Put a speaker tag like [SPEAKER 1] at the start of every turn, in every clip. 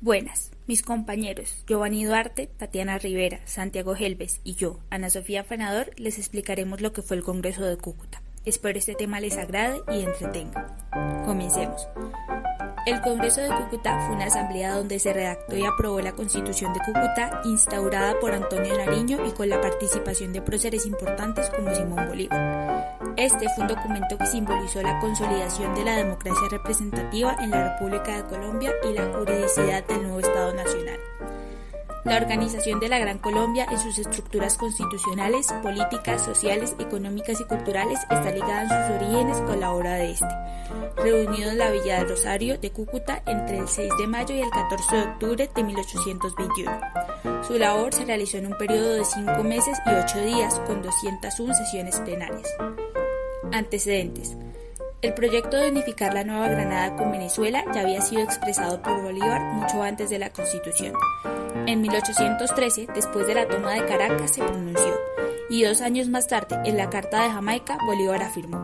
[SPEAKER 1] Buenas, mis compañeros Giovanni Duarte, Tatiana Rivera, Santiago Helves y yo, Ana Sofía Fanador, les explicaremos lo que fue el Congreso de Cúcuta. Espero este tema les agrade y entretenga. Comencemos. El Congreso de Cúcuta fue una asamblea donde se redactó y aprobó la Constitución de Cúcuta, instaurada por Antonio Nariño y con la participación de próceres importantes como Simón Bolívar. Este fue un documento que simbolizó la consolidación de la democracia representativa en la República de Colombia y la juridicidad del nuevo Estado Nacional. La organización de la Gran Colombia en sus estructuras constitucionales, políticas, sociales, económicas y culturales está ligada en sus orígenes con la obra de este, reunido en la Villa de Rosario de Cúcuta entre el 6 de mayo y el 14 de octubre de 1821. Su labor se realizó en un periodo de cinco meses y ocho días con 201 sesiones plenarias. Antecedentes. El proyecto de unificar la Nueva Granada con Venezuela ya había sido expresado por Bolívar mucho antes de la Constitución. En 1813, después de la toma de Caracas, se pronunció, y dos años más tarde, en la Carta de Jamaica, Bolívar afirmó,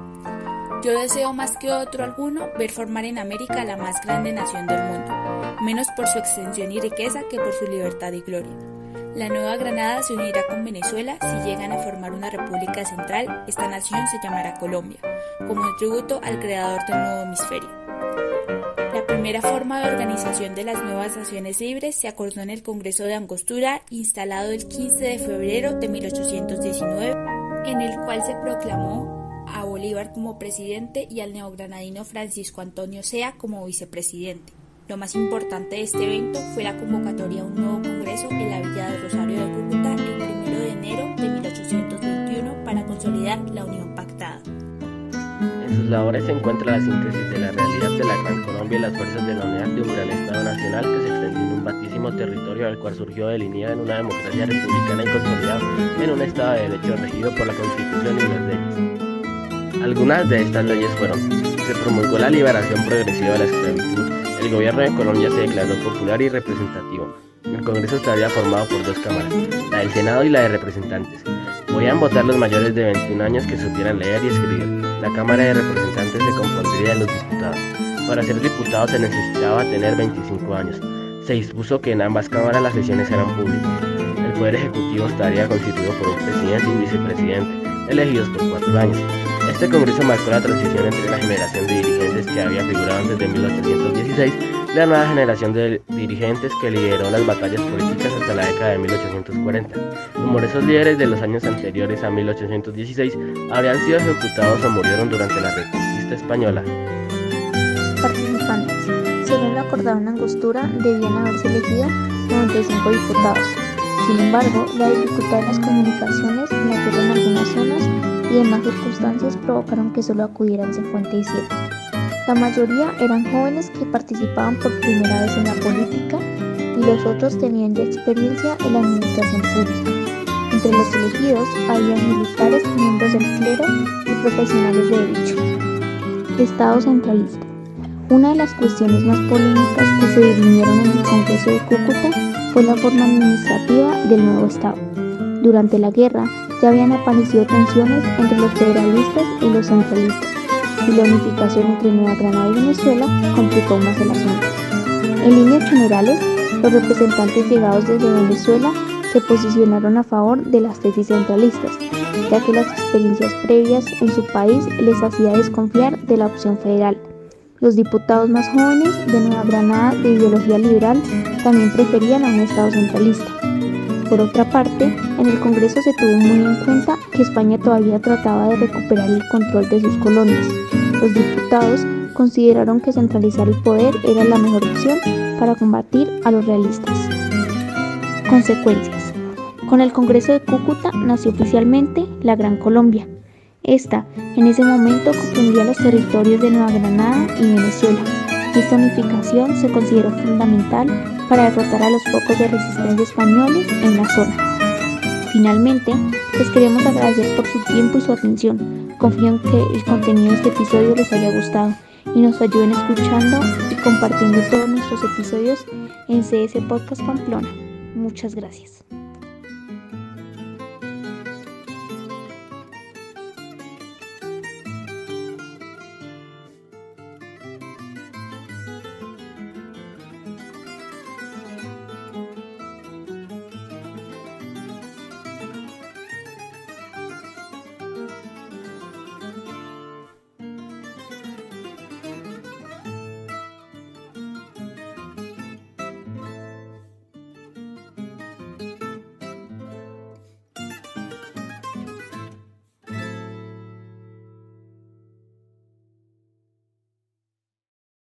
[SPEAKER 1] Yo deseo más que otro alguno ver formar en América la más grande nación del mundo, menos por su extensión y riqueza que por su libertad y gloria. La Nueva Granada se unirá con Venezuela si llegan a formar una república central. Esta nación se llamará Colombia, como un tributo al creador del nuevo hemisferio. La primera forma de organización de las nuevas naciones libres se acordó en el Congreso de Angostura, instalado el 15 de febrero de 1819, en el cual se proclamó a Bolívar como presidente y al neogranadino Francisco Antonio Sea como vicepresidente. Lo más importante de este evento fue la convocatoria a un nuevo congreso en la Villa de Rosario de Cúcuta el 1 de enero de 1821 para consolidar la unión pactada.
[SPEAKER 2] En sus labores se encuentra la síntesis de la realidad de la Gran Colombia y las fuerzas de la unidad de un gran Estado nacional que se extendió en un vastísimo territorio al cual surgió delineada en una democracia republicana y consolidada en un Estado de Derecho regido por la Constitución y las leyes. Algunas de estas leyes fueron, se promulgó la liberación progresiva de la esclavitud, el gobierno de Colombia se declaró popular y representativo. El Congreso estaría formado por dos cámaras, la del Senado y la de Representantes. Podían votar los mayores de 21 años que supieran leer y escribir. La Cámara de Representantes se compondría de los diputados. Para ser diputado se necesitaba tener 25 años. Se dispuso que en ambas cámaras las sesiones eran públicas. El Poder Ejecutivo estaría constituido por un presidente y vicepresidente, elegidos por cuatro años. Este congreso marcó la transición entre la generación de dirigentes que había figurado antes de 1816 y la nueva generación de dirigentes que lideró las batallas políticas hasta la década de 1840. Numerosos líderes de los años anteriores a 1816 habrían sido ejecutados o murieron durante la reconquista española.
[SPEAKER 3] Participantes. Según lo acordado en Angostura, debían haberse elegido 95 diputados. Sin embargo, la dificultad de las comunicaciones, la guerra en algunas zonas y demás circunstancias provocaron que solo acudieran 57. La mayoría eran jóvenes que participaban por primera vez en la política y los otros tenían ya experiencia en la administración pública. Entre los elegidos había militares, miembros del clero y profesionales de derecho. Estado centralista. Una de las cuestiones más polémicas que se dirimieron en el Congreso de Cúcuta fue la forma administrativa del nuevo Estado. Durante la guerra, ya habían aparecido tensiones entre los federalistas y los centralistas, y la unificación entre Nueva Granada y Venezuela complicó más el asunto. En líneas generales, los representantes llegados desde Venezuela se posicionaron a favor de las tesis centralistas, ya que las experiencias previas en su país les hacía desconfiar de la opción federal. Los diputados más jóvenes de Nueva Granada de ideología liberal también preferían a un Estado centralista. Por otra parte, en el Congreso se tuvo muy en cuenta que España todavía trataba de recuperar el control de sus colonias. Los diputados consideraron que centralizar el poder era la mejor opción para combatir a los realistas. Consecuencias. Con el Congreso de Cúcuta nació oficialmente la Gran Colombia. Esta, en ese momento, comprendía los territorios de Nueva Granada y Venezuela. Esta unificación se consideró fundamental para derrotar a los focos de resistencia españoles en la zona. Finalmente, les queremos agradecer por su tiempo y su atención. Confío en que el contenido de este episodio les haya gustado y nos ayuden escuchando y compartiendo todos nuestros episodios en CS Podcast Pamplona. Muchas gracias.